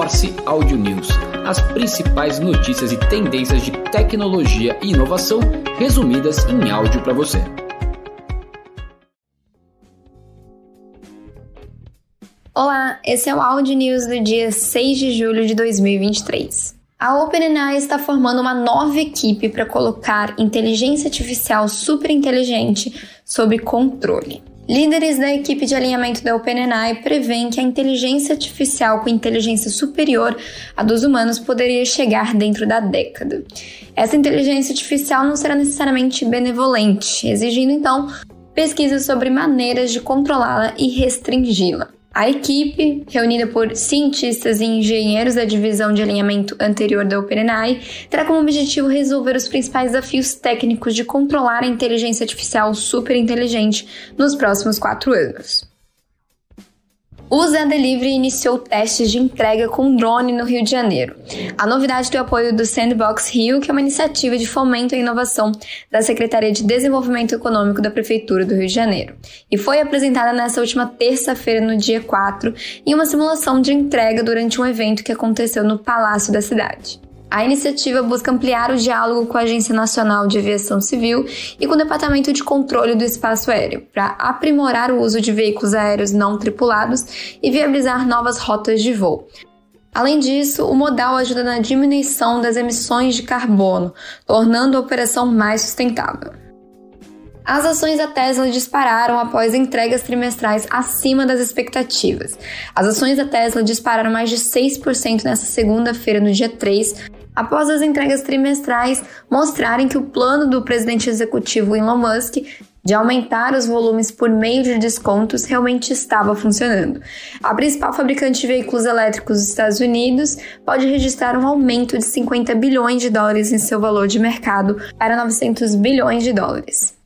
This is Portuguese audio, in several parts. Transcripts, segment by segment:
Morse Audio News, as principais notícias e tendências de tecnologia e inovação resumidas em áudio para você. Olá, esse é o Audio News do dia 6 de julho de 2023. A OpenAI está formando uma nova equipe para colocar inteligência artificial superinteligente sob controle. Líderes da equipe de alinhamento da OpenAI prevêem que a inteligência artificial com inteligência superior à dos humanos poderia chegar dentro da década. Essa inteligência artificial não será necessariamente benevolente, exigindo então pesquisas sobre maneiras de controlá-la e restringi-la. A equipe, reunida por cientistas e engenheiros da divisão de alinhamento anterior da OpenAI, terá como objetivo resolver os principais desafios técnicos de controlar a inteligência artificial superinteligente nos próximos quatro anos. O Zé Delivery iniciou testes de entrega com drone no Rio de Janeiro. A novidade do apoio do Sandbox Rio, que é uma iniciativa de fomento à inovação da Secretaria de Desenvolvimento Econômico da Prefeitura do Rio de Janeiro, e foi apresentada nesta última terça-feira, no dia 4, em uma simulação de entrega durante um evento que aconteceu no Palácio da cidade. A iniciativa busca ampliar o diálogo com a Agência Nacional de Aviação Civil e com o Departamento de Controle do Espaço Aéreo, para aprimorar o uso de veículos aéreos não tripulados e viabilizar novas rotas de voo. Além disso, o modal ajuda na diminuição das emissões de carbono, tornando a operação mais sustentável. As ações da Tesla dispararam após entregas trimestrais acima das expectativas. As ações da Tesla dispararam mais de 6% nesta segunda-feira, no dia 3, após as entregas trimestrais mostrarem que o plano do presidente executivo Elon Musk de aumentar os volumes por meio de descontos realmente estava funcionando. A principal fabricante de veículos elétricos dos Estados Unidos pode registrar um aumento de 50 bilhões de dólares em seu valor de mercado para 900 bilhões de dólares.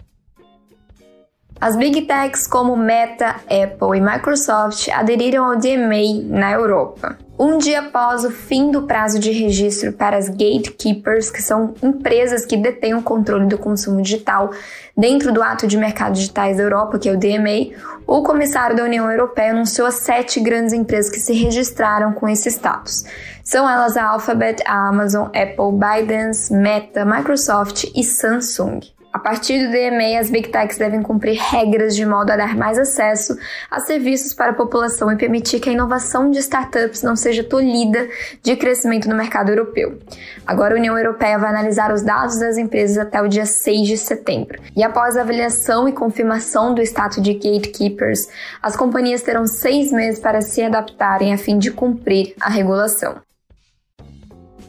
As Big Techs como Meta, Apple e Microsoft aderiram ao DMA na Europa. Um dia após o fim do prazo de registro para as gatekeepers, que são empresas que detêm o controle do consumo digital dentro do ato de mercados digitais da Europa, que é o DMA, o comissário da União Europeia anunciou as sete grandes empresas que se registraram com esse status. São elas a Alphabet, a Amazon, Apple, ByteDance, Meta, Microsoft e Samsung. A partir do DMA, as Big Techs devem cumprir regras de modo a dar mais acesso a serviços para a população e permitir que a inovação de startups não seja tolhida de crescimento no mercado europeu. Agora, a União Europeia vai analisar os dados das empresas até o dia 6 de setembro. E após a avaliação e confirmação do status de gatekeepers, as companhias terão seis meses para se adaptarem a fim de cumprir a regulação.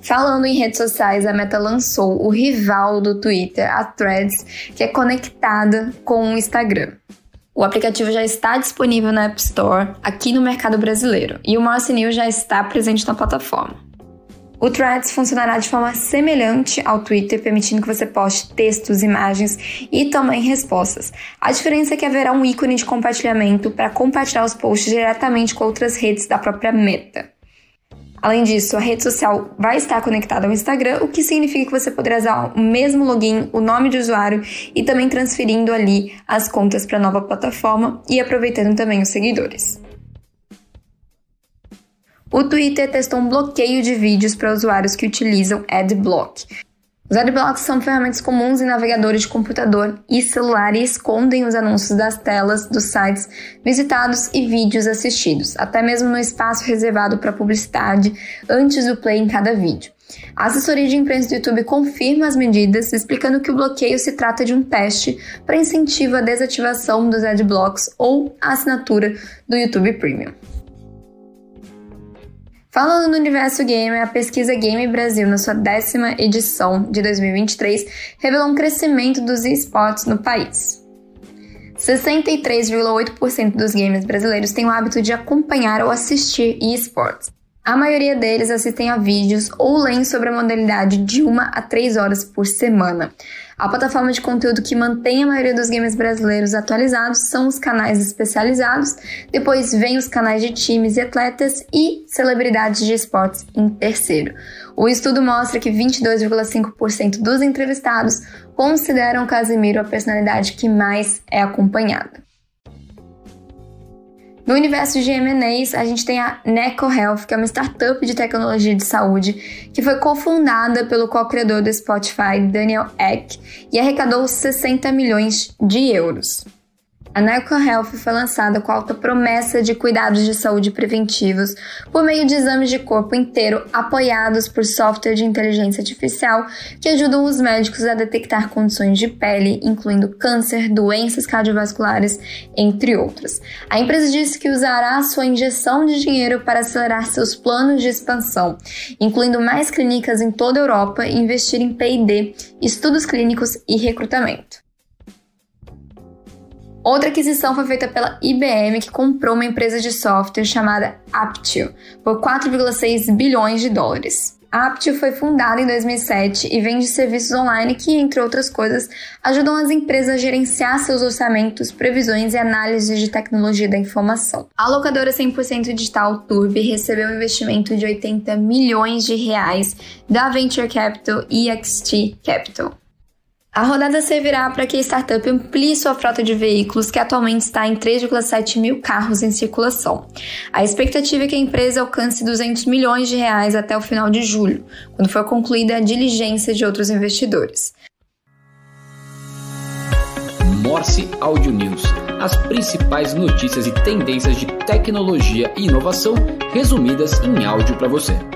Falando em redes sociais, a Meta lançou o rival do Twitter, a Threads, que é conectada com o Instagram. O aplicativo já está disponível na App Store aqui no mercado brasileiro e o Morse News já está presente na plataforma. O Threads funcionará de forma semelhante ao Twitter, permitindo que você poste textos, imagens e também respostas. A diferença é que haverá um ícone de compartilhamento para compartilhar os posts diretamente com outras redes da própria Meta. Além disso, a rede social vai estar conectada ao Instagram, o que significa que você poderá usar o mesmo login, o nome de usuário e também transferindo ali as contas para a nova plataforma e aproveitando também os seguidores. O Twitter testou um bloqueio de vídeos para usuários que utilizam Adblock. Os adblocks são ferramentas comuns em navegadores de computador e celular e escondem os anúncios das telas dos sites visitados e vídeos assistidos, até mesmo no espaço reservado para publicidade antes do play em cada vídeo. A assessoria de imprensa do YouTube confirma as medidas, explicando que o bloqueio se trata de um teste para incentivo à desativação dos adblocks ou a assinatura do YouTube Premium. Falando no universo gamer, a pesquisa Game Brasil, na sua décima edição de 2023, revelou um crescimento dos esportes no país. 63,8% dos gamers brasileiros têm o hábito de acompanhar ou assistir esportes. A maioria deles assistem a vídeos ou leem sobre a modalidade de uma a três horas por semana. A plataforma de conteúdo que mantém a maioria dos games brasileiros atualizados são os canais especializados, depois vem os canais de times e atletas e celebridades de esportes em terceiro. O estudo mostra que 22,5% dos entrevistados consideram Casemiro a personalidade que mais é acompanhada. No universo de M&As, a gente tem a Neco Health, que é uma startup de tecnologia de saúde, que foi cofundada pelo co-criador do Spotify, Daniel Ek, e arrecadou 60 milhões de euros. A Neco Health foi lançada com alta promessa de cuidados de saúde preventivos por meio de exames de corpo inteiro apoiados por software de inteligência artificial que ajudam os médicos a detectar condições de pele, incluindo câncer, doenças cardiovasculares, entre outras. A empresa disse que usará sua injeção de dinheiro para acelerar seus planos de expansão, incluindo mais clínicas em toda a Europa e investir em P&D, estudos clínicos e recrutamento. Outra aquisição foi feita pela IBM, que comprou uma empresa de software chamada Aptio por 4,6 bilhões de dólares. A Aptio foi fundada em 2007 e vende serviços online que, entre outras coisas, ajudam as empresas a gerenciar seus orçamentos, previsões e análises de tecnologia da informação. A locadora 100% digital Turbi recebeu um investimento de 80 milhões de reais da Venture Capital EXT Capital. A rodada servirá para que a startup amplie sua frota de veículos, que atualmente está em 3,7 mil carros em circulação. A expectativa é que a empresa alcance 200 milhões de reais até o final de julho, quando for concluída a diligência de outros investidores. Morse Audio News. As principais notícias e tendências de tecnologia e inovação resumidas em áudio para você.